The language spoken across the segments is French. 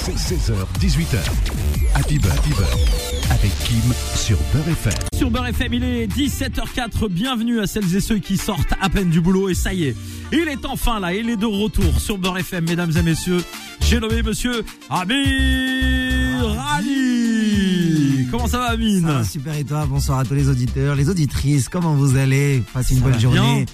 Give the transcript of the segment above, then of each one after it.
16h, 18h. Happy Beurre, Happy Beurre, avec Kim sur Beurre FM. Sur Beurre FM, il est 17h04. Bienvenue à celles et ceux qui sortent à peine du boulot. Et ça y est, il est enfin là. Il est de retour sur Beurre FM, mesdames et messieurs. J'ai nommé monsieur Amir Rani. Comment ça va, Amine? Ça va super et toi? Bonsoir à tous les auditeurs, les auditrices, comment vous allez? Passez une Ça bonne journée. bien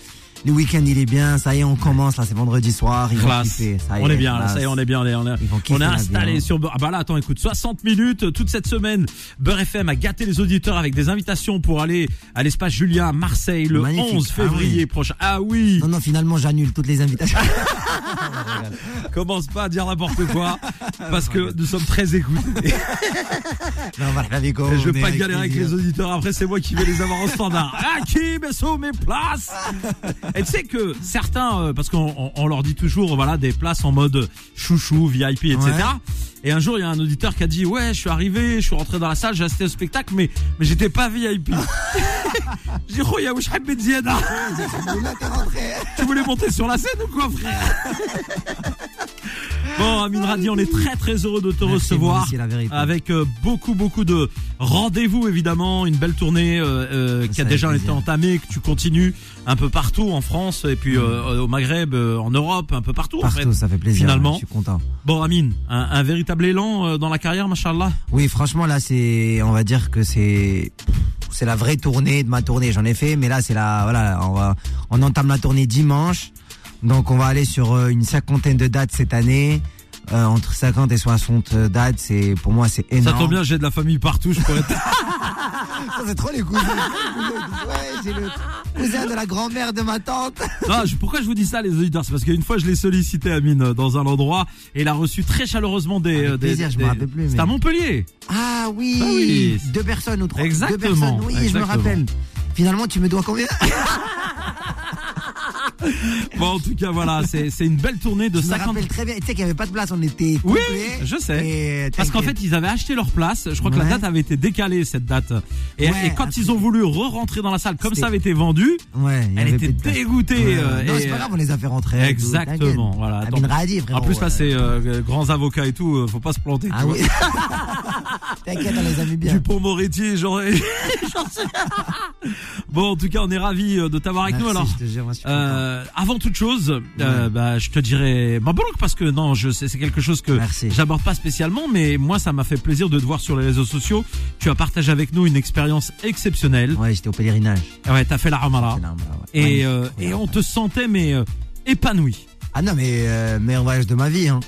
Le week-end il est bien, ça y est on commence là, c'est vendredi soir, ils vont kiffer. Ça y on est bien là, ça y est, on est bien, on est, on est, on est installé hein. sur Beurre. Ah bah là, attends, écoute, 60 minutes toute cette semaine. Beurre FM a gâté les auditeurs avec des invitations pour aller à l'espace Julien à Marseille le Magnifique. 11 Ah février oui. prochain. Ah oui, Non non finalement j'annule toutes les invitations. commence pas à dire n'importe quoi parce que nous sommes très écoutés. non voilà je veux pas galérer avec les auditeurs. Après, c'est moi qui vais les avoir en standard. Ah, qui mais sur mes places Et tu sais que certains, euh, parce qu'on on- on leur dit toujours, voilà, des places en mode chouchou, VIP, etc. Ouais. Et un jour, il y a un auditeur qui a dit, ouais, je suis arrivé, je suis rentré dans la salle, j'ai assisté au spectacle, mais mais j'étais pas VIP. J'ai dit, oh, ya wesh, Habib Ziada. Tu voulais monter sur la scène ou quoi, frère? Bon, Amin Radi, on est très très heureux de te Merci, recevoir aussi, la vérité. avec euh, beaucoup beaucoup de rendez-vous évidemment, une belle tournée euh, euh, qui a déjà été entamée, que tu continues un peu partout en France et puis euh, au Maghreb, euh, en Europe, un peu partout, en Partout, fait. ça fait plaisir. Finalement. Je suis content. Bon, Amine, un, un véritable élan euh, dans la carrière, machallah. Oui, franchement là c'est, on va dire que c'est, c'est la vraie tournée de ma tournée. J'en ai fait, mais là c'est la, voilà, on va, on entame la tournée dimanche, donc on va aller sur euh, une cinquantaine de dates cette année. Euh, entre 50 et 60 dates, c'est pour moi c'est Ça énorme. tombe bien, j'ai de la famille partout, je pourrais. Ça, c'est trop les cousins. Ouais, j'ai le cousin de la grand-mère de ma tante. Non, je- pourquoi je vous dis ça, les auditeurs? C'est parce qu'une fois, je l'ai sollicité, Amine, euh, dans un endroit, et il a reçu très chaleureusement des. Euh, des- je me rappelle plus, mais- à Montpellier. Ah oui, Bah oui. deux personnes ou trois. Exactement, Deux personnes, oui, je me rappelle. Finalement, tu me dois combien? Bon, en tout cas, voilà, c'est c'est une belle tournée de Je me 50. rappelle très bien. Tu sais qu'il n'y avait pas de place, on était Oui, je sais. Et Parce qu'en fait, ils avaient acheté leur place. Je crois que la date avait été décalée, cette date. Et, Ouais, et quand ils ont voulu re-rentrer dans la salle, comme ça avait été vendu, ouais, elle était dégoûtée. Euh, non, c'est pas grave, on les a fait rentrer. tout, Exactement, voilà. Radi, frérot. En plus, là, ouais. c'est euh, grands avocats et tout. euh, faut pas se planter. Ah oui. T'inquiète, on les a mis bien. Dupont Moretti, genre. bon, en tout cas, on est ravis euh, de t'avoir avec nous. Alors, je te jure, moi, je suis content. Euh, avant toute chose, euh, bah, je te dirais Mabrouk parce que non, je sais c'est quelque chose que j'aborde pas spécialement, mais moi ça m'a fait plaisir de te voir sur les réseaux sociaux. Tu as partagé avec nous une expérience exceptionnelle. Ouais, j'étais au pèlerinage. Ouais, t'as fait la Ramara ouais. et euh, et on te sentait mais euh, épanoui. Ah non, mais meilleur voyage de ma vie. Hein.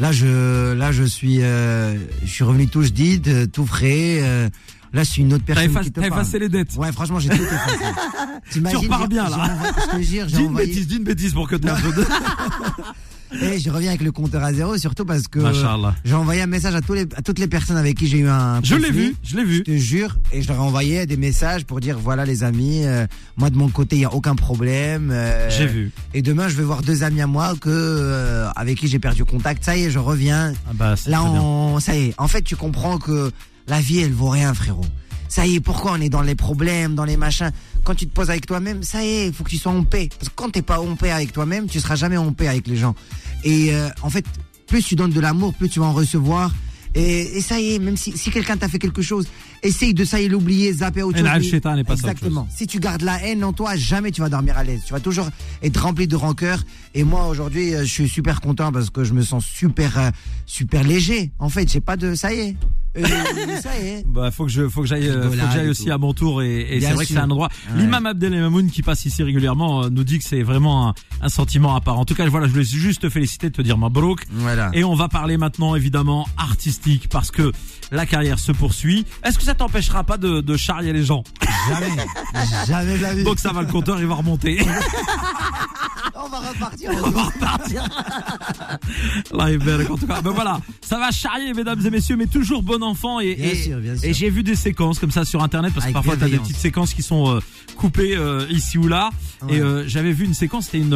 Là, je, là, je suis, je suis revenu tout dit, tout frais. Là, je suis une autre T'as personne effacé, qui te t'as parle. effacé les dettes. Ouais, franchement, j'ai tout effacé. Tu repars bien, là. Je te jure, j'ai Dis une bêtise, dis une bêtise pour que t'en Et je reviens avec le compteur à zéro, surtout parce que j'ai envoyé un message à, tous les, à toutes les personnes avec qui j'ai eu un. Je l'ai vu, je l'ai Je vu. te jure, et je leur ai envoyé des messages pour dire voilà les amis, euh, moi de mon côté il y a aucun problème. euh, J'ai vu. Et demain je vais voir deux amis à moi que euh, avec qui j'ai perdu contact. Ça y est, je reviens. Ah bah, c'est Là bien. on, ça y est. En fait, tu comprends que la vie elle vaut rien, frérot. Ça y est, pourquoi on est dans les problèmes, dans les machins? Quand tu te poses avec toi-même, ça y est, il faut que tu sois en paix. Parce que quand t'es pas en paix avec toi-même, tu seras jamais en paix avec les gens. Et euh, en fait, plus tu donnes de l'amour, plus tu vas en recevoir. Et, et ça y est, même si, si quelqu'un t'a fait quelque chose, essaye de ça y est l'oublier, zapper autre Et chose. n'est pas ça, autre Exactement. Si tu gardes la haine en toi, jamais tu vas dormir à l'aise. Tu vas toujours être rempli de rancœur. Et moi aujourd'hui, euh, je suis super content parce que je me sens super, euh, super léger. En fait, j'ai pas de, ça y est. Euh, ça y est. Bah, faut que je, faut que j'aille, euh, faut que j'aille aussi tout. à mon tour et, et c'est vrai que c'est un endroit. Ouais. L'imam Abdel Mamoun qui passe ici régulièrement euh, nous dit que c'est vraiment un, un sentiment à part. En tout cas, voilà, je voulais juste te féliciter, te dire Mabrouk. Voilà. Et on va parler maintenant évidemment artistique parce que la carrière se poursuit. Est-ce que ça t'empêchera pas de, de charrier les gens? Jamais, jamais de la vie. Donc ça va, le compteur il va remonter. on va repartir. On va repartir. En tout cas. Ben voilà, ça va charrier, mesdames et messieurs, mais toujours bon enfant. Et, Bien et, sûr, bien sûr. et j'ai vu des séquences comme ça sur internet parce que parfois t'as des petites séquences qui sont euh, coupées euh, ici ou là. Ouais. Et euh, j'avais vu une séquence, c'était une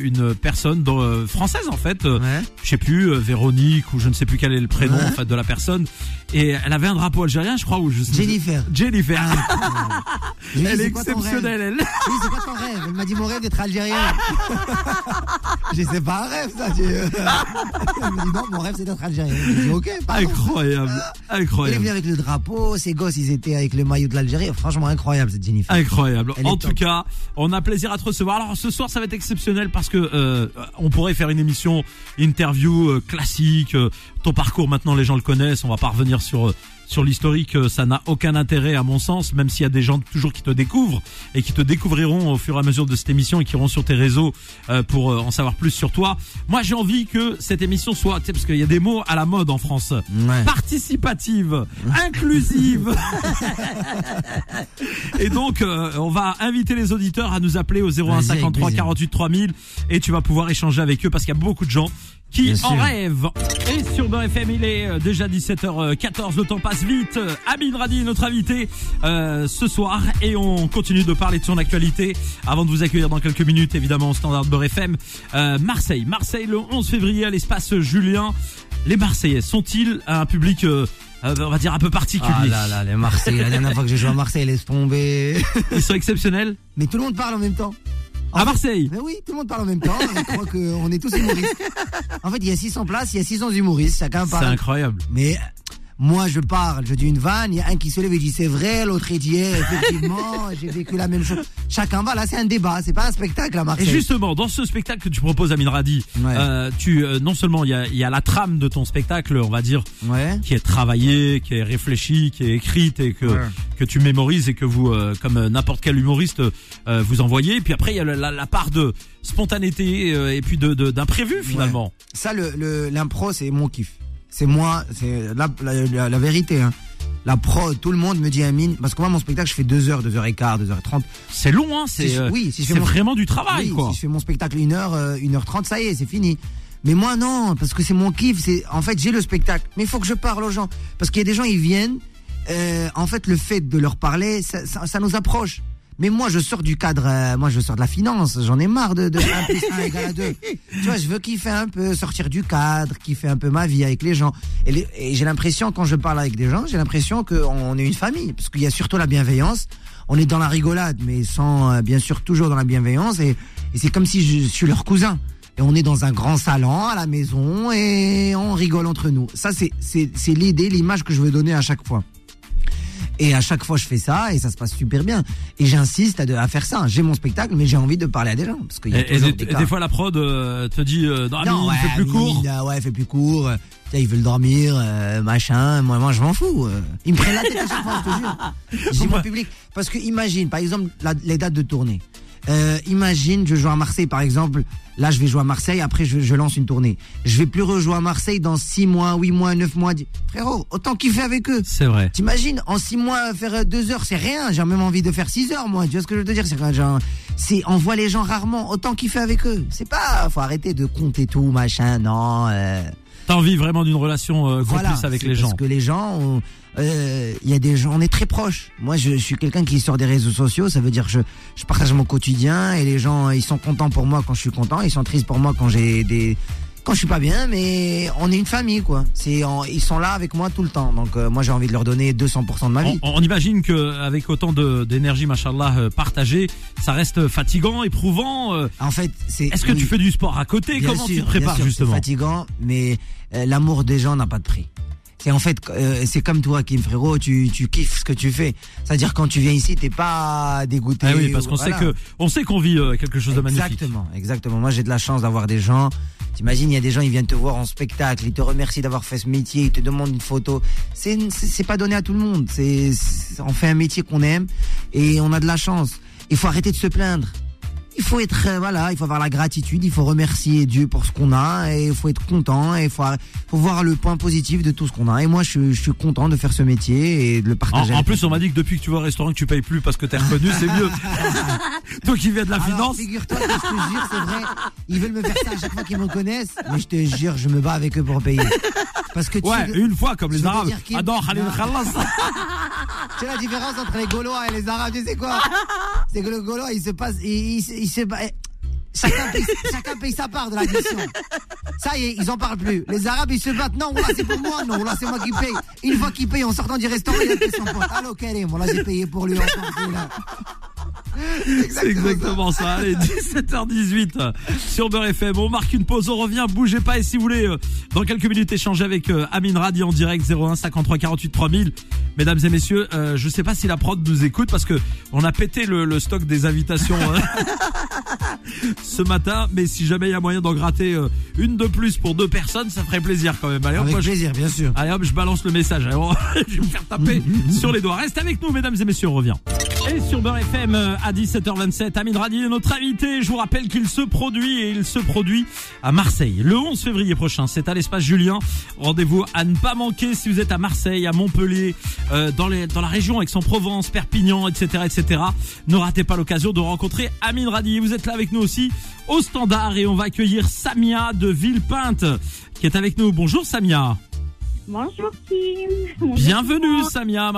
une personne dans, française en fait. Ouais. je sais plus Véronique ou je ne sais plus quel est le prénom Ouais. en fait de la personne et elle avait un drapeau algérien je crois ou je sais Jennifer. Jennifer dit, elle est exceptionnelle elle Oui, c'est quoi ton rêve? Elle m'a dit mon rêve d'être algérien. J'ai c'est pas un rêve ça. Tu... Elle me dit non, mon rêve c'est d'être algérien. Je dis ok. pardon. Incroyable, Elle est incroyable. venue avec le drapeau, ses gosses ils étaient avec le maillot de l'Algérie. Franchement incroyable cette Jennifer. Incroyable. Elle En top. tout cas, on a plaisir à te recevoir. Alors ce soir, ça va être exceptionnel parce que euh, on pourrait faire une émission interview euh, classique. euh, ton parcours maintenant, les gens le connaissent. On va pas revenir sur sur l'historique. euh, Ça n'a aucun intérêt à mon sens, même s'il y a des gens toujours qui te découvrent et qui te découvriront au fur et à mesure de cette émission et qui iront sur tes réseaux euh, pour euh, en savoir plus sur toi. Moi, j'ai envie que cette émission soit, tu sais, parce qu'il y a des mots à la mode en France. Ouais. Participative, inclusive. Et donc, on va inviter les auditeurs à nous appeler au 01 Vas-y, avec 53 plaisir. 48 3000 et tu vas pouvoir échanger avec eux parce qu'il y a beaucoup de gens qui Bien en sûr. rêvent. Et sur Beurre FM, il est euh, déjà 17h14, le temps passe vite. Euh, Amin Radi est notre invité euh, ce soir et on continue de parler de son actualité avant de vous accueillir dans quelques minutes, évidemment, au standard de Beurre FM. Euh, Marseille, Marseille le 11 février à l'espace Julien. Les Marseillais sont-ils un public, euh, euh, on va dire, un peu particulier? Ah là là, les Marseillais, la dernière fois que j'ai joué à Marseille, laisse tomber. Ils sont exceptionnels? Mais tout le monde parle en même temps. En À fait- Marseille Mais oui, tout le monde parle en même temps. Je crois qu'on est tous humoristes. En fait, il y a 600 places, il y a 600 humoristes, chacun C'est parle. incroyable. Mais moi, je parle, je dis une vanne, il y a un qui se lève et dit c'est vrai, l'autre il dit eh, effectivement, j'ai vécu la même chose. Chacun va, là c'est un débat, c'est pas un spectacle à Et Marseille. justement, dans ce spectacle que tu proposes à Radi, Ouais. euh, tu euh, non seulement il y a, y a la trame de ton spectacle, on va dire, Ouais. qui est travaillée, qui est réfléchie, qui est écrite et que Ouais. que tu mémorises et que vous, euh, comme euh, n'importe quel humoriste, euh, vous envoyez. Puis après, il y a la, la- la part de spontanéité et puis de de- d'imprévu finalement. Ça, le, le- l'impro, c'est mon kiff. C'est moi, c'est la, la, la- la vérité. Hein. La pro, tout le monde me dit Amine, parce que moi, mon spectacle, je fais 2 heures, 2 heures et quart, 2 heures 30. C'est long, hein. C'est Si euh, oui, si c'est vraiment du travail, Oui, quoi. Si je fais mon spectacle 1 heure, euh, 1 heure 30, ça y est, c'est fini. Mais moi, non, parce que c'est mon kiff. C'est, en fait, j'ai le spectacle. Mais il faut que je parle aux gens. Parce qu'il y a des gens, ils viennent. euh, en fait, le fait de leur parler, ça, ça, ça nous approche. Mais moi, je sors du cadre, euh, moi, je sors de la finance. J'en ai marre de, de 1 plus 1 égale à 2. Tu vois, je veux kiffer un peu, sortir du cadre, kiffer un peu ma vie avec les gens. Et, les- et j'ai l'impression, quand je parle avec des gens, j'ai l'impression qu'on est une famille. Parce qu'il y a surtout la bienveillance. On est dans la rigolade, mais sans, euh, bien sûr, toujours dans la bienveillance. Et, et c'est comme si je, suis leur cousin. Et on est dans un grand salon à la maison et on rigole entre nous. Ça, c'est l'idée, l'image que je veux donner à chaque fois. Et à chaque fois, je fais ça et ça se passe super bien. Et j'insiste à, faire ça. J'ai mon spectacle, mais j'ai envie de parler à des gens. Parce qu'il y a Et, et des, des, et des fois, la prod euh, te dit euh, non, ouais, il fait plus court. euh, ouais, fait plus court. euh, ils veulent dormir, euh, machin. Moi, moi, je m'en fous. euh. Ils me prennent la tête à chaque fois, je te jure. Dis mon public. Parce que imagine, par exemple, la- les dates de tournée. Euh, imagine, je joue à Marseille, par exemple. Là, je vais jouer à Marseille. Après, je, je lance une tournée. Je vais plus rejouer à Marseille dans 6 mois, 8 mois, 9 mois. Frérot, autant kiffer avec eux. C'est vrai. T'imagines, en 6 mois, faire 2 heures, c'est rien. J'ai même envie de faire 6 heures, moi. Tu vois ce que je veux te dire? C'est c'est, on voit les gens rarement. Autant kiffer avec eux. C'est pas, faut arrêter de compter tout, machin, non, euh, T'as envie vraiment d'une relation euh, complice voilà. avec les gens. Parce que les gens, on- euh, il y a des gens, on est très proches. Moi, je, je suis quelqu'un qui sort des réseaux sociaux. Ça veut dire que je, je partage mon quotidien et les gens, ils sont contents pour moi quand je suis content. Ils sont tristes pour moi quand j'ai des, quand je suis pas bien. Mais on est une famille, quoi. C'est, ils sont là avec moi tout le temps. Donc, euh, moi, j'ai envie de leur donner 200% de ma vie. On, on imagine que avec autant de d'énergie, machallah, euh, partagée, ça reste fatigant, éprouvant. euh. En fait, c'est. Est-ce que oui. tu fais du sport à côté? Comment sûr, tu te prépares bien sûr, justement? C'est fatigant, mais l'amour des gens n'a pas de prix. C'est en fait, euh, c'est comme toi, Kim frérot, tu, tu kiffes ce que tu fais. C'est-à-dire quand tu viens ici, t'es pas dégoûté. Ah oui, parce qu'on voilà. sait que on sait qu'on vit euh, quelque chose de magnifique. Exactement, exactement. Moi, j'ai de la chance d'avoir des gens. T'imagines, il y a des gens, ils viennent te voir en spectacle, ils te remercient d'avoir fait ce métier, ils te demandent une photo. C'est, c'est pas donné à tout le monde. C'est- on fait un métier qu'on aime et on a de la chance. Il faut arrêter de se plaindre. Il faut être, euh, voilà, il faut avoir la gratitude, il faut remercier Dieu pour ce qu'on a et il faut être content et il faut, faut voir le point positif de tout ce qu'on a. Et moi, je, suis- je suis content de faire ce métier et de le partager. en plus, on m'a dit que depuis que tu vas au restaurant, que tu payes plus parce que t'es reconnu, c'est mieux. Toi qui viens de la Alors, finance. figure-toi que je te jure, c'est vrai. Ils veulent me faire ça à chaque fois qu'ils me connaissent. Mais je te jure, je me bats avec eux pour payer. Parce que tu, Ouais, une fois comme les Arabes. non, Khalil. Khalas. tu sais la différence entre les Gaulois et les Arabes, tu sais quoi? C'est que le Gaulois, il se passe, il, il, il se eh, Chacun paye, chacun paye sa part de la mission. Ça y est, ils en parlent plus. Les Arabes, ils se battent. Non, là, c'est pour moi. Non, là, c'est moi qui paye. Une fois qu'il paye en sortant du restaurant, il a payé son pote. Allô, Karim. Bon, là, j'ai payé pour lui encore. C'est exactement ça. Allez, 17h18 euh, sur Beurre FM. On marque une pause, on revient, bougez pas. Et si vous voulez, euh, dans quelques minutes, échanger avec euh, Amine Radi en direct 01 53 48 3000. Mesdames et messieurs, euh, je sais pas si la prod nous écoute parce que on a pété le, le stock des invitations euh, ce matin. Mais si jamais il y a moyen d'en gratter euh, une de plus pour deux personnes, ça ferait plaisir quand même. Allez, hop, Avec moi, je- plaisir, bien sûr. Allez hop, je balance le message. Alors, je vais me faire taper sur les doigts. Reste avec nous, mesdames et messieurs, on revient. Et sur Beurre FM euh, à 17h27, Amine Radi est notre invité. Je vous rappelle qu'il se produit et il se produit à Marseille le 11 février prochain. C'est à l'espace Julien. Rendez-vous à ne pas manquer si vous êtes à Marseille, à Montpellier, euh, dans, la région Aix-en-Provence, Perpignan, etc., etc. Ne ratez pas l'occasion de rencontrer Amine Radi. Vous êtes là avec nous aussi au standard et on va accueillir Samia de Villepinte qui est avec nous. Bonjour Samia. Bonjour Kim. Bonjour, Bienvenue. Samia,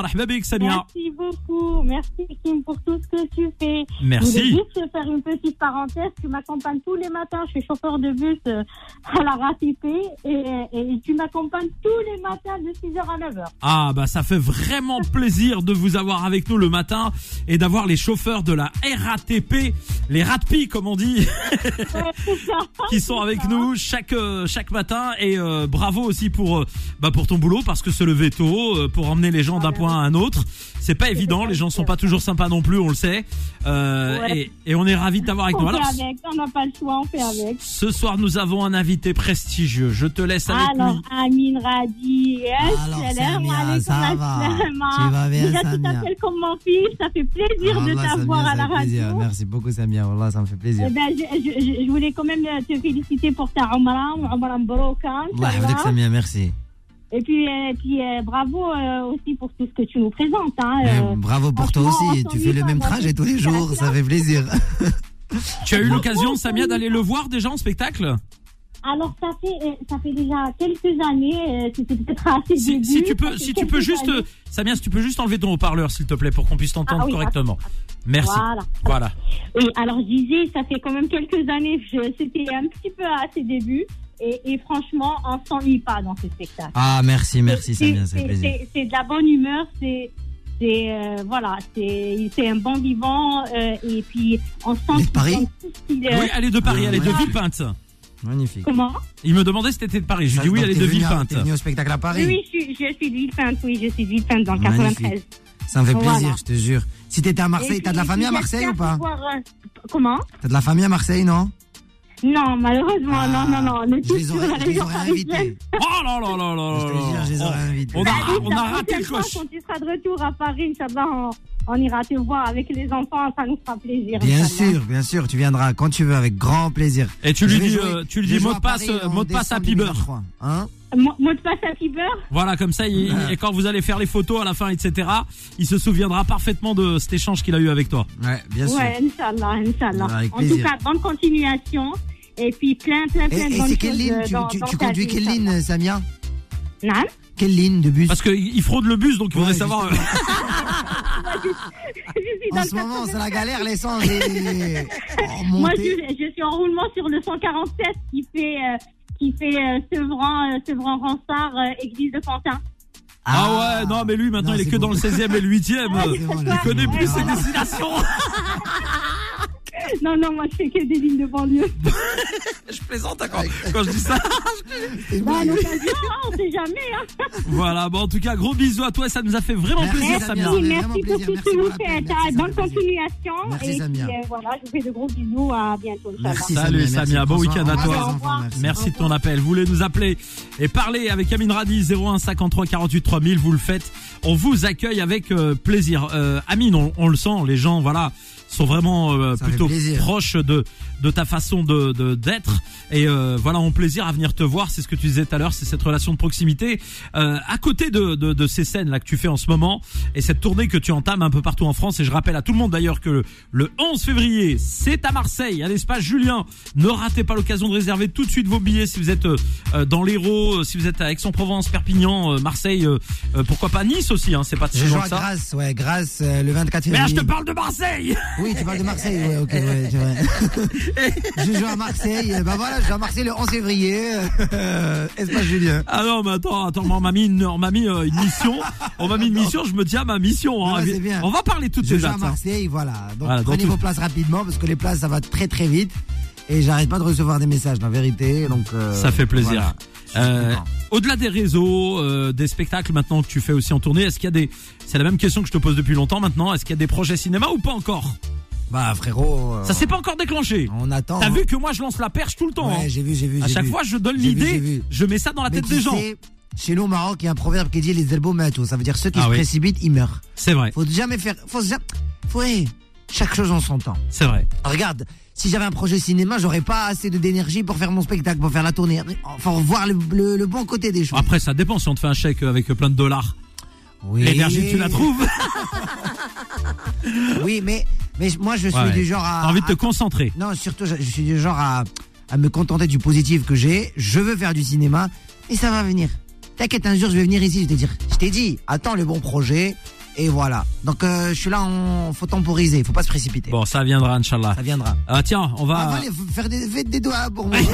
Samia. Merci beaucoup. Merci Kim pour tout ce que tu fais. Je voulais Merci. juste faire une petite parenthèse. Tu m'accompagnes tous les matins. Je suis chauffeur de bus euh, à la RATP et, et tu m'accompagnes tous les matins de 6h à 9h. Ah bah ça fait vraiment plaisir de vous avoir avec nous le matin et d'avoir les chauffeurs de la RATP, les RATP comme on dit, qui sont avec nous chaque euh, chaque matin et euh, bravo aussi pour bah pour pour ton boulot parce que se lever tôt, euh, pour emmener les gens d'un point à un autre, c'est pas évident. Les gens sont pas toujours sympas non plus, on le sait. Euh, ouais. et, et, on est ravis de t'avoir avec on nous. Alors, fait avec, on n'a pas le choix, on fait avec. Ce soir, nous avons un invité prestigieux. Je te laisse avec Alors, lui. Amine Radi, yes, salam ça va. Tu vas bien, Déjà, Samia. tu t'appelles comme mon fils, ça fait plaisir ah, de t'avoir à la radio. Merci beaucoup, Samia, Wallah, ça me fait plaisir. Eh ben, je, je, je, voulais quand même te féliciter pour ta Omra, Omra Mbroka. Allah, Samia, merci. Et puis, euh, puis euh, bravo euh, aussi pour tout ce que tu nous présentes. Hein, Eh, euh. Bravo pour toi aussi. Tu fais le même trajet tous les jours. Ça fait plaisir. Tu as eu l'occasion Samia d'aller le voir déjà en spectacle? Alors, ça fait, ça fait déjà quelques années, c'était peut-être assez si, début, si tu peux, si tu peux juste, années. Samia, si tu peux juste enlever ton haut-parleur, s'il te plaît, pour qu'on puisse t'entendre Ah oui, correctement. Merci. Voilà. Voilà. Oui, alors je disais, ça fait quand même quelques années, c'était un petit peu à ses débuts. Et, et franchement, on s'ennuie pas dans ce spectacle. Ah, merci, merci, C'est- fait c'est- plaisir. c'est- de la bonne humeur, c'est c'est euh, voilà, c'est c'est un bon vivant euh, et puis on sent est de Paris euh, Oui, elle est de Paris, Ah, elle est de. Villepinte. Magnifique. Comment? Il me demandait si t'étais de Paris. Je lui dis oui, elle est de Villepinte. T'es venu au spectacle à Paris. oui, je suis, je suis de Villepinte, oui, je suis de Villepinte dans le Magnifique. 93. Ça me fait Voilà. plaisir, je te jure. Si t'étais à Marseille, t'as de la famille à Marseille ou pas? pouvoir, euh, Comment? T'as de la famille à Marseille, non? Non, malheureusement, Ah, non, non, non, on est Je tous les sur aurais, la je les région aurais parisienne. invités. Oh là là là là Je les là. aurais invités. On a, on a raté le coche. Quand tu seras de retour à Paris, Inch'Allah, on, on ira te voir avec les enfants, ça nous fera plaisir. Bien sûr, bien sûr, tu viendras quand tu veux, avec grand plaisir. Et tu Je lui dis, jouer- euh, tu lui dis mot de passe, euh, mot de passe à Piber. 2023, Hein Mot, de passe à Fiber? Voilà, comme ça, il- Ouais. et quand vous allez faire les photos à la fin, etc., il se souviendra parfaitement de cet échange qu'il a eu avec toi. Ouais, bien sûr. Ouais, Inch'Allah, Inch'Allah. Avec En plaisir. tout cas, bonne continuation. Et puis plein, plein, Et, plein de et bonnes c'est quelle choses, ligne euh, Tu, dans- tu- dans tu ta conduis vie, quelle ligne, Samia? Inch'Allah. Non Quelle ligne de bus? Parce qu'il fraude le bus, donc il Ouais, voudrait savoir. euh, Je suis dans En ce moment, c'est la 87. galère, l'essence est Moi, je, je suis en roulement sur le 147 qui fait, euh, qui fait euh, Sevran, euh, Sevran Ransard, euh, église de Pantin. Ah ouais, non, mais lui maintenant Non, il est que bon. dans le 16e et le 8e. Ah, il connaît plus ses destinations. Non, non, moi, je fais que des lignes de banlieue. je plaisante hein, quand, quand je dis ça. Bah, l'occasion, hein, on sait jamais. Hein. Voilà, bon en tout cas, gros bisous à toi, ça nous a fait vraiment Merci, plaisir, Samia. Merci, merci pour tout ce merci que vous faites. Bonne continuation. Merci, et Samia. puis, euh, voilà, je vous fais de gros bisous. À bientôt. Merci, Salut, Samia, bon week-end à toi. merci. Merci de ton appel. Vous voulez nous appeler et parler avec Amine Radi 01 53 48 3000. Vous le faites. On vous accueille avec euh, plaisir. Euh, Amine, on, on le sent. Les gens, voilà, sont vraiment euh, plutôt plaisir. proches de de ta façon de de- d'être. Et euh, voilà, ont plaisir à venir te voir. C'est ce que tu disais tout à l'heure. C'est cette relation de proximité. Euh, à côté de, de de ces scènes là que tu fais en ce moment et cette tournée que tu entames un peu partout en France. Et je rappelle à tout le monde d'ailleurs que le, le 11 février, c'est à Marseille, à l'espace Julien. Ne ratez pas l'occasion de réserver tout de suite vos billets si vous êtes euh, dans l'Hérault, si vous êtes à Aix-en-Provence, Perpignan, euh, Marseille, euh, euh, pourquoi pas Nice aussi. Hein, c'est pas si Je joue à ça. Grasse, ouais, Grasse, le 24 Mais là, février. je te parle de Marseille. Oui, tu parles de Marseille, ouais, ok, c'est vrai. je joue à Marseille. Bah voilà, je joue à Marseille le 11 février. Euh, Espace Julien. Ah non, mais attends, attends, on m'a mis, une, on m'a mis euh, une mission. On m'a mis une mission, je me tiens à ma mission. hein. Non, c'est bien. On va parler toutes Je ces joue à dates. hein. Marseille, voilà. Donc Voilà, dans prenez tout- vos places rapidement parce que les places ça va très très vite. Et j'arrête pas de recevoir des messages, la vérité. Donc euh, Ça fait plaisir. voilà. Je Euh. Au-delà des réseaux, euh, des spectacles maintenant que tu fais aussi en tournée, est-ce qu'il y a des, c'est la même question que je te pose depuis longtemps maintenant, est-ce qu'il y a des projets cinéma ou pas encore? Bah frérot. euh, Ça s'est pas encore déclenché. On attend. T'as hein. vu que moi je lance la perche tout le temps. Ouais, hein. j'ai vu, j'ai vu. À chaque vu. fois je donne l'idée, je mets ça dans la Mais tête des gens. Chez nous au Maroc, il y a un proverbe qui dit les elbows tout. Ça veut dire ceux qui Ah se oui. précipitent, ils meurent. C'est vrai, Faut jamais faire. Faut jamais. Faut. chaque chose en son temps. c'est vrai. Regarde, si j'avais un projet cinéma, j'aurais pas assez de- d'énergie pour faire mon spectacle, pour faire la tournée. Faut voir le, le- le bon côté des choses. Après ça dépend si on te fait un chèque avec plein de dollars. Oui. L'énergie tu la trouves. Oui, mais, mais moi je suis Ouais. du genre à. T'as envie de te à- concentrer. Non, surtout, je, je suis du genre à, à me contenter du positif que j'ai. Je veux faire du cinéma, et ça va venir. T'inquiète, un jour je vais venir ici, je vais te dire. Je t'ai dit, attends le bon projet, et voilà. Donc euh, je suis là, on faut temporiser, faut pas se précipiter. Bon, ça viendra, Inch'Allah. Ça viendra. Ah, tiens, on va. Ah, allez, faire des, faites des doigts pour moi.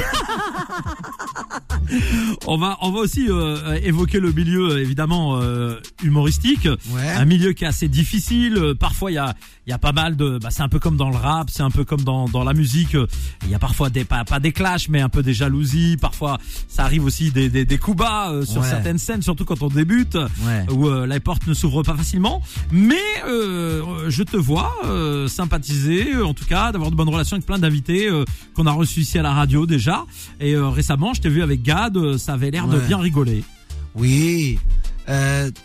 On va, on va aussi euh, évoquer le milieu euh, évidemment euh, humoristique, Ouais. un milieu qui est assez difficile. Euh, Parfois, il y a, il y a pas mal de, bah, c'est un peu comme dans le rap, c'est un peu comme dans, dans la musique. Il y a parfois des pas, pas des clashs, mais un peu des jalousies. Parfois, ça arrive aussi des, des, des coups bas euh, sur Ouais. certaines scènes, surtout quand on débute, Ouais. où euh, les portes ne s'ouvrent pas facilement. Mais euh, je te vois euh, sympathiser, euh, en tout cas, d'avoir de bonnes relations avec plein d'invités euh, qu'on a reçus ici à la radio déjà. Et récemment, je t'ai vu avec Gad, ça avait l'air de bien rigoler. Oui.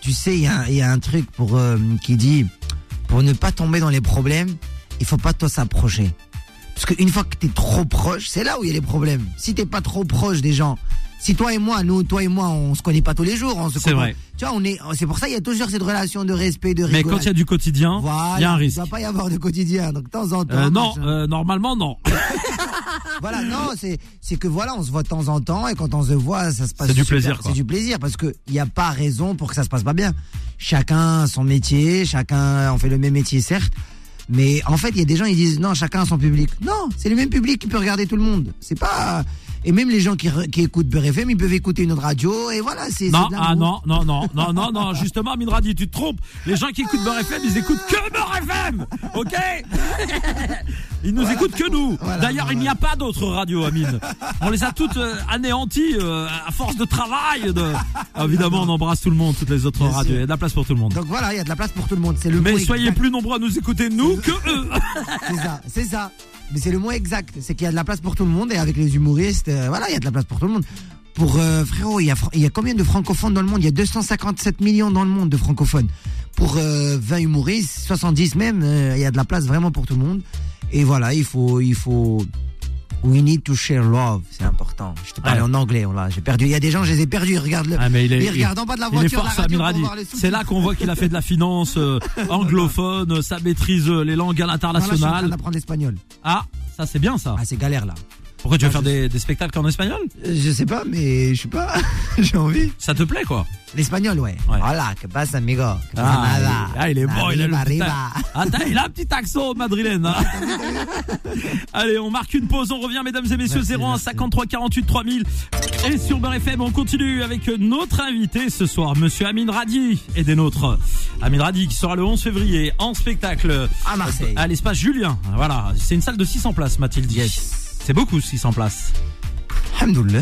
Tu sais, il y a, il y a un truc pour qui dit pour ne pas tomber dans les problèmes, il faut pas trop s'approcher. Parce qu'une fois que t'es trop proche, c'est là où il y a les problèmes. Si t'es pas trop proche des gens, si toi et moi, nous, toi et moi, on se connaît pas tous les jours, on se C'est vrai. Tu vois, on est, c'est pour ça il y a toujours cette relation de respect, de Mais rigolade. quand il y a du quotidien, il voilà, y a un Il risque. doit pas y avoir de quotidien. Donc de temps en temps. Euh, non, euh, normalement non. Voilà, non, c'est c'est que voilà, on se voit de temps en temps et quand on se voit, ça se passe. C'est du plaisir, quoi. C'est du plaisir parce que il y a pas raison pour que ça se passe pas bien. Chacun a son métier, chacun on fait le même métier certes, mais en fait il y a des gens ils disent non, chacun a son public. Non, c'est le même public qui peut regarder tout le monde. C'est pas et même les gens qui, qui écoutent Beurre FM, ils peuvent écouter une autre radio et voilà, c'est Non, ah l'amour. non, non, non, non, non, non, justement, Amine dit, tu te trompes. Les gens qui écoutent Beurre FM, ils écoutent que Beurre FM, ok Ils nous écoutent que nous. Voilà, D'ailleurs, il n'y a pas d'autres radios, Amine. On les a toutes euh, anéanties euh, à force de travail. De... Évidemment, on embrasse tout le monde, toutes les autres Bien radios. sûr. Il y a de la place pour tout le monde. Donc voilà, il y a de la place pour tout le monde. C'est le Mais soyez plus nombreux à nous écouter, nous, que eux. C'est ça, c'est ça. Mais c'est le mot exact. C'est qu'il y a de la place pour tout le monde et avec les humoristes, euh, voilà, il y a de la place pour tout le monde. Pour euh, frérot, il y, a, combien de francophones dans le monde? Il y a 257 millions dans le monde de francophones. Pour euh, 20 humoristes, 70 même, euh, il y a de la place vraiment pour tout le monde. Et voilà, il faut, il faut. We need to share love, c'est important. Je te parlais Ouais. en anglais, là. J'ai perdu. Il y a des gens, je les ai perdus. Regarde le. Ah, mais il est, ils regardent en bas de la il est voiture. la C'est là qu'on voit qu'il a fait de la finance euh, anglophone, euh, ça maîtrise euh, les langues à l'international. d'apprendre l'espagnol. Ah, ça c'est bien ça. Ah, c'est galère là. Pourquoi tu veux Ah, faire des, des spectacles en espagnol? Je sais pas, mais je sais pas. J'ai envie. Ça te plaît quoi? L'espagnol, ouais. Ouais. Voilà, que passe, amigo. Que pasa Ah, nada. il est- ah, il est bon, il a le Arriba, petit, arriba. ah, t'as- il a un petit accent madrilène. hein. Allez, on marque une pause, on revient mesdames et messieurs, Merci, 01 merci. 53 48 3000. Et sur Beurre FM, on continue avec notre invité ce soir, monsieur Amine Radi et des nôtres. Amine Radi qui sera le 11 février en spectacle À Marseille. à l'espace Julien. Voilà, c'est une salle de 600 places, m'a-t-il dit. Yes. C'est beaucoup 600 places.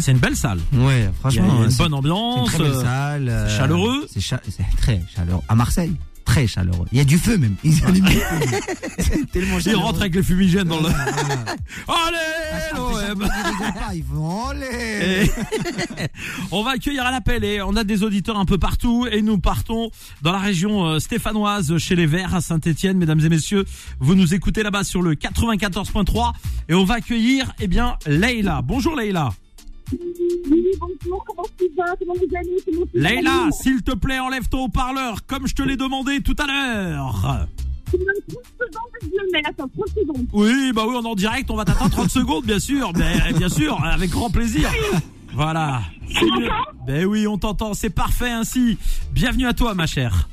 C'est une belle salle. Ouais, il y a franchement. une bonne c'est une ambiance. très belle euh, salle. euh, chaleureux. C'est cha- c'est très chaleureux. À Marseille, très chaleureux. Il y a du feu même. Ils allument du feu. C'est tellement Il chaleureux. rentre avec les fumigènes dans le. Allez, Ah, l'OM. rigolent pas, Ils font allez. Et- on va accueillir à l'appel et on a des auditeurs un peu partout et nous partons dans la région euh, stéphanoise chez les Verts à Saint-Étienne. Mesdames et messieurs, vous nous écoutez là-bas sur le 94.3 et on va accueillir eh bien Leïla. Bonjour Leïla. Oui, bonjour, comment tu vas Leïla, s'il te plaît, enlève ton haut-parleur comme je te l'ai demandé tout à l'heure. Tu me donnes 30 secondes, je le mets, attends, 30 secondes. Oui, bah oui, on est en direct, on va t'attendre 30 secondes, bien sûr, mais bien sûr, avec grand plaisir. Voilà. Tu Ben oui, on t'entend, c'est parfait ainsi. Bienvenue à toi, ma chère.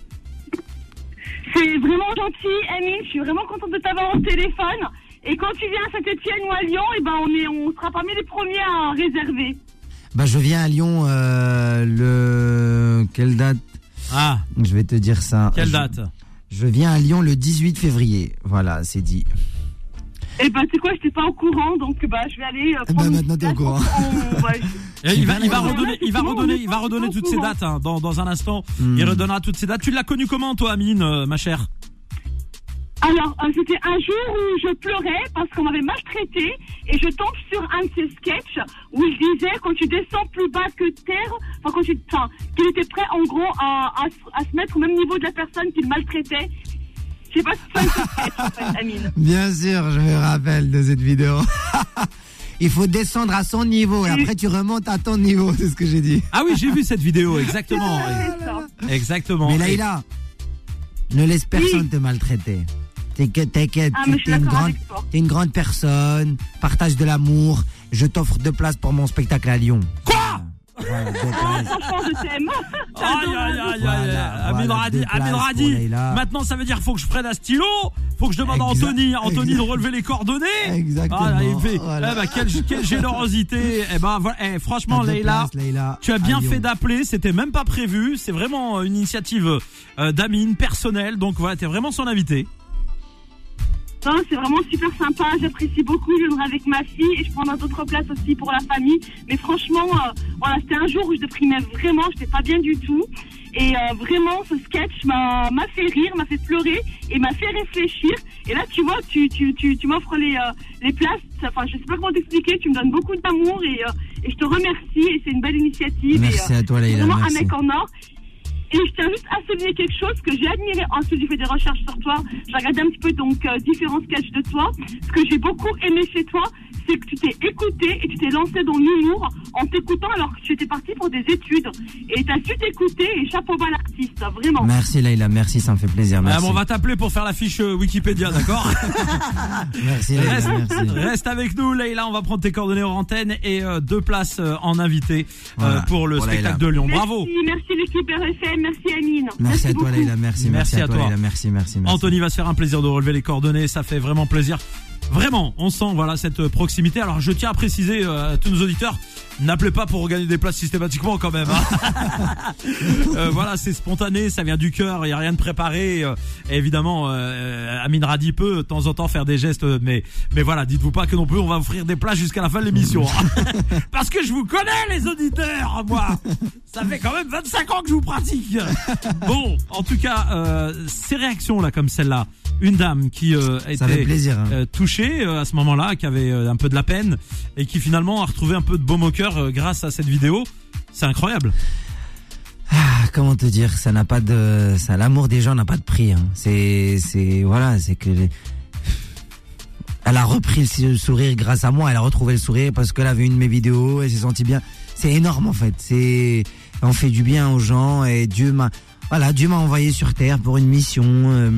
C'est vraiment gentil, Amine. Je suis vraiment contente de t'avoir au téléphone. Et quand tu viens à Saint-Etienne ou à Lyon, et ben on est, on sera parmi les premiers à réserver. Bah, je viens à Lyon euh, le. Quelle date? Ah, Je vais te dire ça. quelle date? Je viens à Lyon le 18 février. Voilà, c'est dit. Et ben c'est quoi, j'étais pas au courant, donc bah je vais aller. Euh, Eh ben, prendre une maintenant, t'es au courant. ouais, je- il va, il va Ouais, redonner, il va redonner, il va redonner toutes ces dates hein, dans, dans un instant. Hmm. Il redonnera toutes ces dates. Tu l'as connu comment, toi, Amine, euh, ma chère? Alors, euh, c'était un jour où je pleurais parce qu'on m'avait maltraité et je tombe sur un de ses sketchs où il disait quand tu descends plus bas que terre, enfin quand tu, enfin, qu'il était prêt en gros à, à, se- à se mettre au même niveau de la personne qu'il maltraitait. Je sais pas si tu vois ce sketch en fait, Amine. Bien sûr, je me rappelle de cette vidéo. Il faut descendre à son niveau et après tu remontes à ton niveau, c'est ce que j'ai dit. Ah oui, j'ai vu cette vidéo, exactement. C'est. Exactement. Mais Et- Laïla, ne laisse personne te maltraiter. T'inquiète, t'inquiète, Ah, suis t'es une grande, t'es une grande personne, partage de l'amour. Je t'offre deux places pour mon spectacle à Lyon. Quoi? Voilà, places. franchement, je t'aime. Aïe, aïe, aïe, voilà, Radi. Maintenant, ça veut dire faut que je prenne un stylo, faut que je demande à Anthony, Anthony de exact- relever les coordonnées. Exactement. Ah, là, il fait, Voilà. eh ben, quelle, quelle générosité. Eh ben, voilà, eh, franchement, Leïla, tu as bien Lyon. fait d'appeler, c'était même pas prévu, c'est vraiment une initiative euh, d'Amine, personnelle, donc voilà, t'es vraiment son invité. Non, c'est vraiment super sympa, j'apprécie beaucoup, je viendrai avec ma fille et je prendrai d'autres places aussi pour la famille. Mais franchement, euh, voilà, c'était un jour où je déprimais vraiment, j'étais pas bien du tout. Et euh, vraiment, ce sketch m'a fait rire, m'a fait pleurer et m'a fait réfléchir. Et là, tu vois, tu, tu, tu, tu m'offres les, euh, les places. Enfin, je sais pas comment t'expliquer, tu me donnes beaucoup d'amour et, euh, et je te remercie. Et c'est une belle initiative. Merci et, à toi, c'est Leïla, vraiment merci. un mec en or. Et je tiens juste à souligner quelque chose que j'ai admiré ensuite j'ai fait des recherches sur toi. J'ai regardé un petit peu donc euh, différents sketchs de toi. Ce que j'ai beaucoup aimé chez toi, c'est que tu t'es écouté et tu t'es lancé dans l'humour en t'écoutant alors que tu étais parti pour des études. Et tu as su t'écouter et chapeau bas l'artiste, vraiment. Merci Leïla, merci, ça me fait plaisir. Ah, Merci. bon, on va t'appeler pour faire la fiche euh, Wikipédia, d'accord Merci Leïla, Reste, merci. reste avec nous, Leïla. On va prendre tes coordonnées en antenne et euh, deux places euh, en invité euh, Voilà, pour le pour spectacle de Lyon. Merci, Bravo. merci l'équipe RFM, merci Amine. Merci à toi. Leïla, merci, merci, Merci à toi merci, merci, merci. Anthony va se faire un plaisir de relever les coordonnées. Ça fait vraiment plaisir. Vraiment, on sent voilà cette euh, proximité. Alors je tiens à préciser euh, à tous nos auditeurs, n'appelez pas pour regagner des places systématiquement quand même. hein. Euh, voilà, c'est spontané, ça vient du cœur, il y a rien de préparé. euh, évidemment, euh, Amine Radi peut de temps en temps faire des gestes, mais mais voilà, dites-vous pas que non plus on va offrir des places jusqu'à la fin de l'émission. hein. Parce que je vous connais les auditeurs, moi. Ça fait quand même 25 ans que je vous pratique. Bon, en tout cas, euh, ces réactions là comme celle-là, une dame qui euh, Ça fait était plaisir. hein. touchée euh, à ce moment-là, qui avait euh, un peu de la peine et qui finalement a retrouvé un peu de baume au cœur euh, grâce à cette vidéo. C'est incroyable. Ah, comment te dire, ça n'a pas de, ça, l'amour des gens n'a pas de prix. hein. C'est, c'est, voilà, c'est que. Elle a repris le sourire grâce à moi. Elle a retrouvé le sourire parce qu'elle a vu une de mes vidéos. Elle s'est sentie bien. C'est énorme en fait. C'est, on fait du bien aux gens et Dieu m'a, voilà, Dieu m'a envoyé sur terre pour une mission.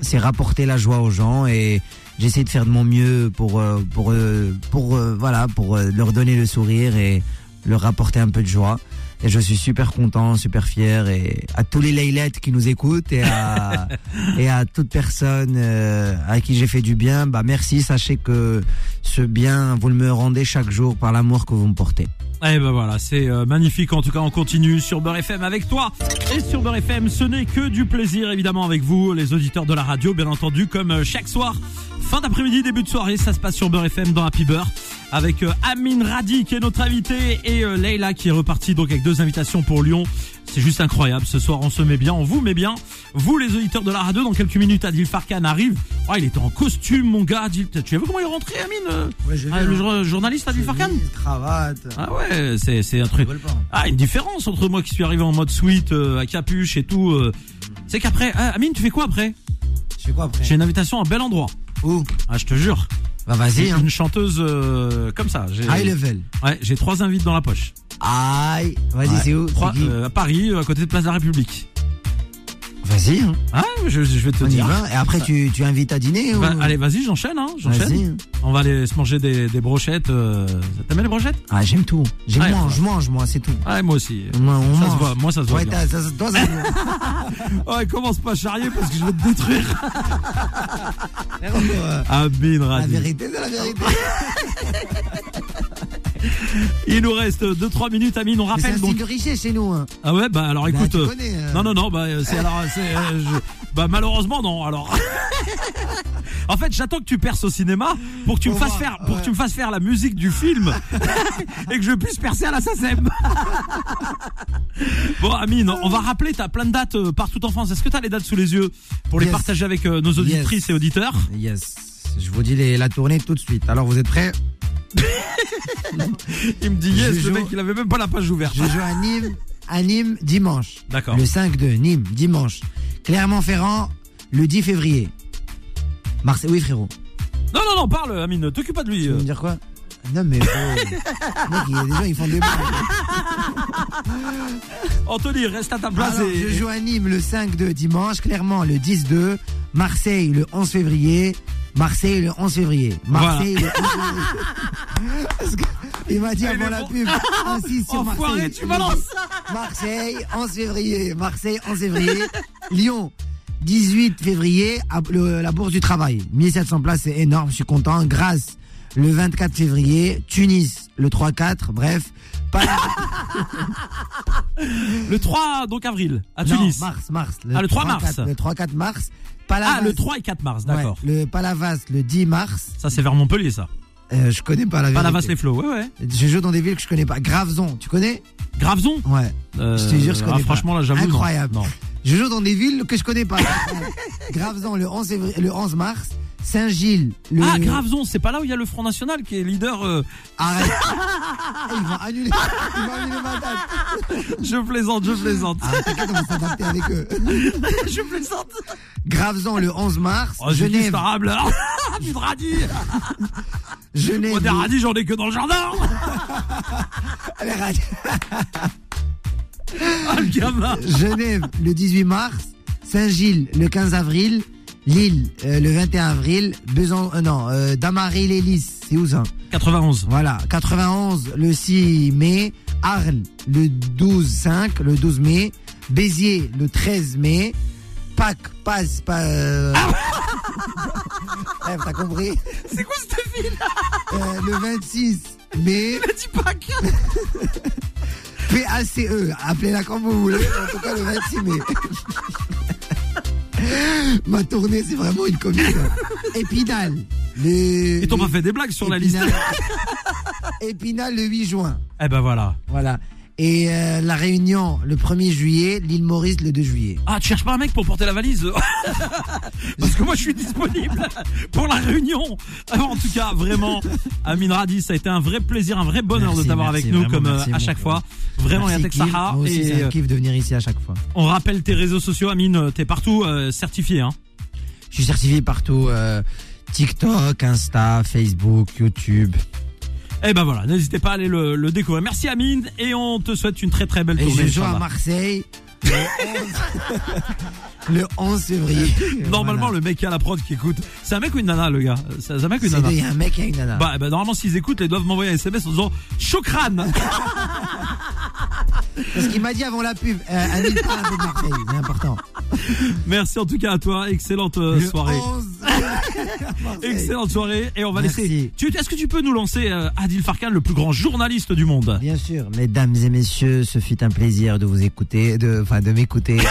c'est rapporter la joie aux gens et j'essaie de faire de mon mieux pour, euh, pour, euh, pour, euh, voilà, pour leur donner le sourire et leur rapporter un peu de joie. Et je suis super content, super fier et à tous les Laylettes qui nous écoutent et à, et à toute personne euh, à qui j'ai fait du bien, bah merci, sachez que ce bien, vous le me rendez chaque jour par l'amour que vous me portez. Eh ben voilà, c'est euh, magnifique. En tout cas, on continue sur Beurre FM avec toi. Et sur Beurre FM, ce n'est que du plaisir, évidemment, avec vous, les auditeurs de la radio, bien entendu, comme euh, chaque soir. Fin d'après-midi, début de soirée, ça se passe sur Beurre FM dans Happy Beurre. Avec euh, Amine Radi qui est notre invité et euh, Leïla qui est repartie donc avec deux invitations pour Lyon. C'est juste incroyable. Ce soir, on se met bien, on vous met bien. Vous, les auditeurs de la radio, dans quelques minutes, Adil Farkan arrive. Oh, il était en costume, mon gars. Adil, tu as vu comment il est rentré, Amine euh Ah, Le jour- journaliste Adil Farkan Cravate. Ah ouais, c'est c'est un truc. Ah, une différence entre moi qui suis arrivé en mode suite, euh, à capuche et tout. euh, c'est qu'après, ah, Amine, tu fais quoi après? Je fais quoi après? J'ai une invitation à un bel endroit. Où? Ah, je te jure. Bah vas-y, hein. Une chanteuse euh, comme ça. J'ai High level. ouais, j'ai trois invites dans la poche. Aïe. Vas-y, Ouais. c'est où Trois, euh, à Paris, euh, à côté de Place de la République. Vas-y, hein. Ah, je, je vais te on y dire. va. Et après, tu, tu invites à dîner ou... Bah, allez, vas-y, j'enchaîne, hein, j'enchaîne. On va aller se manger des, des brochettes. Euh... T'aimes les brochettes? Ah, j'aime tout. J'aime Ouais, mange, mange, moi, c'est tout. Ouais, moi aussi. Moi, on ça mange. se voit, moi ça se voit Ouais, bien. ça- commence pas à charrier parce que je vais te détruire. Euh, Amine La vérité, c'est la vérité. Il nous reste 2-3 minutes, Amine, on Mais c'est rappelle donc. de richesse chez nous. Hein. Ah ouais, bah alors Bah, écoute. euh, connais, euh. Non, non, non, bah c'est alors. c'est, euh, je- Bah malheureusement, non, alors. En fait, j'attends que tu perces au cinéma pour que tu me fasses faire, pour que tu me fasses faire la musique du film et que je puisse percer à la SACEM. bon, Amine, on va rappeler, t'as plein de dates partout en France. Est-ce que t'as les dates sous les yeux pour les partager avec nos auditrices Yes. et auditeurs? Yes. Je vous dis les- la tournée tout de suite. Alors, vous êtes prêts? Il me dit yes, Je le joue- mec, il avait même pas la page ouverte. Je joue à Nîmes, à Nîmes dimanche. D'accord. Le 5 de Nîmes, dimanche. Clermont-Ferrand, le 10 février. Marseille, oui frérot. Non, non, non, parle, Amine, t'occupe pas de lui. Tu veux euh. me dire quoi? Non mais oh. Mec, il y a des gens ils font des. Anthony, reste à ta place Alors, et. je joue à Nîmes le 5 de dimanche, Clermont le 10 2, Marseille le 11 février, Marseille le 11 février. Marseille le 11 février. Parce que il m'a dit avant la bon. pub, insiste sur Enfoiré, Marseille. tu balances. Marseille, 11 février. Marseille, 11 février. Lyon, 18 février, à le- la Bourse du Travail. 1700 places, c'est énorme, je suis content. Grasse, le 24 février. Tunis, le 3-4, bref. Pas Le 3 donc avril à Non, Tunis. mars, mars. Ah, le 3 3-4, mars. Le 3-4 mars. Palavas, Ah, le 3 et 4 mars, ouais, d'accord. le Palavas, le 10 mars. Ça, c'est vers Montpellier, ça. Euh, je connais pas la vérité. les flots, ouais, ouais. Je joue dans des villes que je connais pas. Graveson, tu connais? Graveson Ouais. Euh, Je te jure, je connais ah, pas. Franchement, là, j'avoue. non. Incroyable. Non. Je joue dans des villes que je connais pas. Graveson le 11, février- le 11 mars. Saint-Gilles le. Ah, Graveson, c'est pas là où il y a le Front National qui est leader. euh, Arrête. Eh, ils vont annuler. Ils vont annuler ma date. Je plaisante, je plaisante. Ah, t'inquiète, on va s'adapter avec eux. je plaisante. Graveson le 11 mars. Oh, Genève. Tu te radis. Genève. Moi, des radis, j'en ai que dans le jardin. Allez, arrête. Ah, le gamin. Genève le 18 mars. Saint-Gilles le 15 avril. Lille euh, le 21 avril. Besan... euh, non, euh, Damary-les-Lys. C'est où ça 91. Voilà, 91 le 6 mai, Arles le 12 5, le 12 mai, Béziers le 13 mai, Pâques passe pas. euh, Bref, t'as compris. C'est quoi cette ville Euh, le 26 mai, Il a dit Pâques. PACE, appelez-la comme vous voulez, en tout cas le 26 mai. Ma tournée, c'est vraiment une comédie. Épinal. Le... Ils t'ont pas fait des blagues sur la liste. Épinal. Épinal le 8 juin. Eh ben voilà. Voilà. Et euh, la Réunion le 1er juillet, l'île Maurice le 2 juillet. Ah, tu cherches pas un mec pour porter la valise Parce que moi, je suis disponible pour la réunion. Alors, en tout cas, vraiment, Amine Radi, ça a été un vrai plaisir, un vrai bonheur Merci, de t'avoir avec nous, comme euh, à chaque frère. fois. Vraiment, il y a Merci, Kim. Sahara. Moi aussi, Et un euh, kiff de venir ici à chaque fois. on rappelle tes réseaux sociaux, Amine. T'es partout euh, certifié. Hein. Je suis certifié partout. euh, TikTok, Insta, Facebook, YouTube. Eh ben voilà, n'hésitez pas à aller le, le découvrir. Merci, Amine. Et on te souhaite une très très belle Et tournée. je joue à. Marseille le 11, le 11 février. Normalement, Voilà. le mec qui a la prod qui écoute, c'est un mec ou une nana, le gars? C'est un mec ou une nana? Il y a un mec et une nana. Bah, ben, normalement, s'ils écoutent, ils doivent m'envoyer un SMS en disant Chokran Parce qu'il m'a dit avant la pub, euh, île parle de Marseille, c'est important. Merci en tout cas à toi. Excellente euh, soirée. 11, Marseille. Excellente soirée. Et on va Merci. laisser. Est-ce que tu peux nous lancer euh, Adil Farkan, le plus grand journaliste du monde Bien sûr, mesdames et messieurs, ce fut un plaisir de vous écouter, de, enfin, de m'écouter.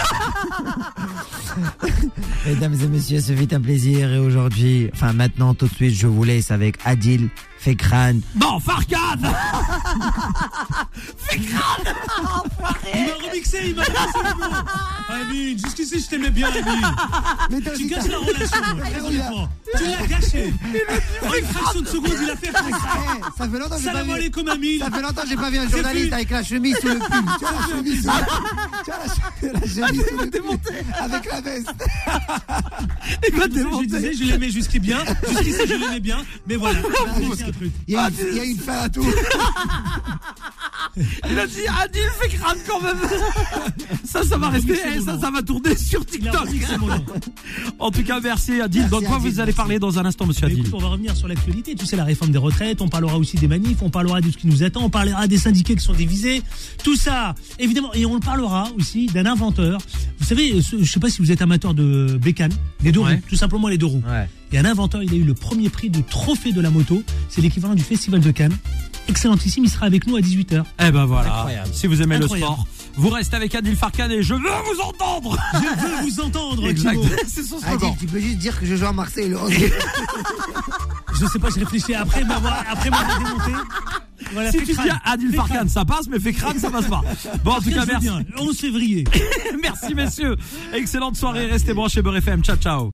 mesdames et messieurs, ce fut un plaisir et aujourd'hui, enfin, maintenant, tout de suite, je vous laisse avec Adil Fekran. Non, Farkan Il m'a remixé, il m'a remixé le mot. Amine, jusqu'ici je t'aimais bien, Amine. Tu gâches la relation. Tu l'as gâché. En une fraction de seconde, il a fait comme ça. Eh, ça fait longtemps que j'ai pas vu. alaikum, Amine. Ça fait longtemps que j'ai pas vu un journaliste avec la chemise sous le pull. Tu vois la chemise le, tu vois la, che- la chemise sous le pull. Avec la veste. Il va Je démonter. disais, je l'aimais jusqu'ici bien. Jusqu'ici, je l'aimais bien. Mais voilà. Truc. Il y a une, il y a une fin à tout. Il a dit Adil Farkan quand même Ça, ça va rester, eh, ça, ça va tourner sur TikTok. En tout cas, merci Adil. Dans quoi vous allez parler dans un instant, monsieur Adil on va revenir sur l'actualité. Tu sais, la réforme des retraites. On parlera aussi des manifs. On parlera de ce qui nous attend. On parlera des syndiqués qui sont divisés. Tout ça, évidemment. Et on parlera aussi d'un inventeur. Vous savez, je sais pas si vous êtes amateur de bécane, des deux Ouais. roues. Tout simplement les deux roues. Ouais. Et un inventeur, il a eu le premier prix du trophée de la moto. C'est l'équivalent du festival de Cannes. Excellentissime. Il sera avec nous à 18h. Eh ben voilà. Incroyable. Si vous aimez Incroyable. le sport, vous restez avec Adil Farkan et je veux vous entendre. Je veux vous entendre, exact. C'est son Adil, tu peux juste dire que je joue à Marseille le 11. Je sais pas, je réfléchis après m'avoir, après m'avoir démonté. Voilà, Si tu crâne. dis Adil Farkan, ça passe, mais fait crâne, ça passe pas. Bon, en tout cas, merci. bien. 11 février. Merci, messieurs. Excellente soirée. Restez branchés, Beurre FM. Ciao, ciao.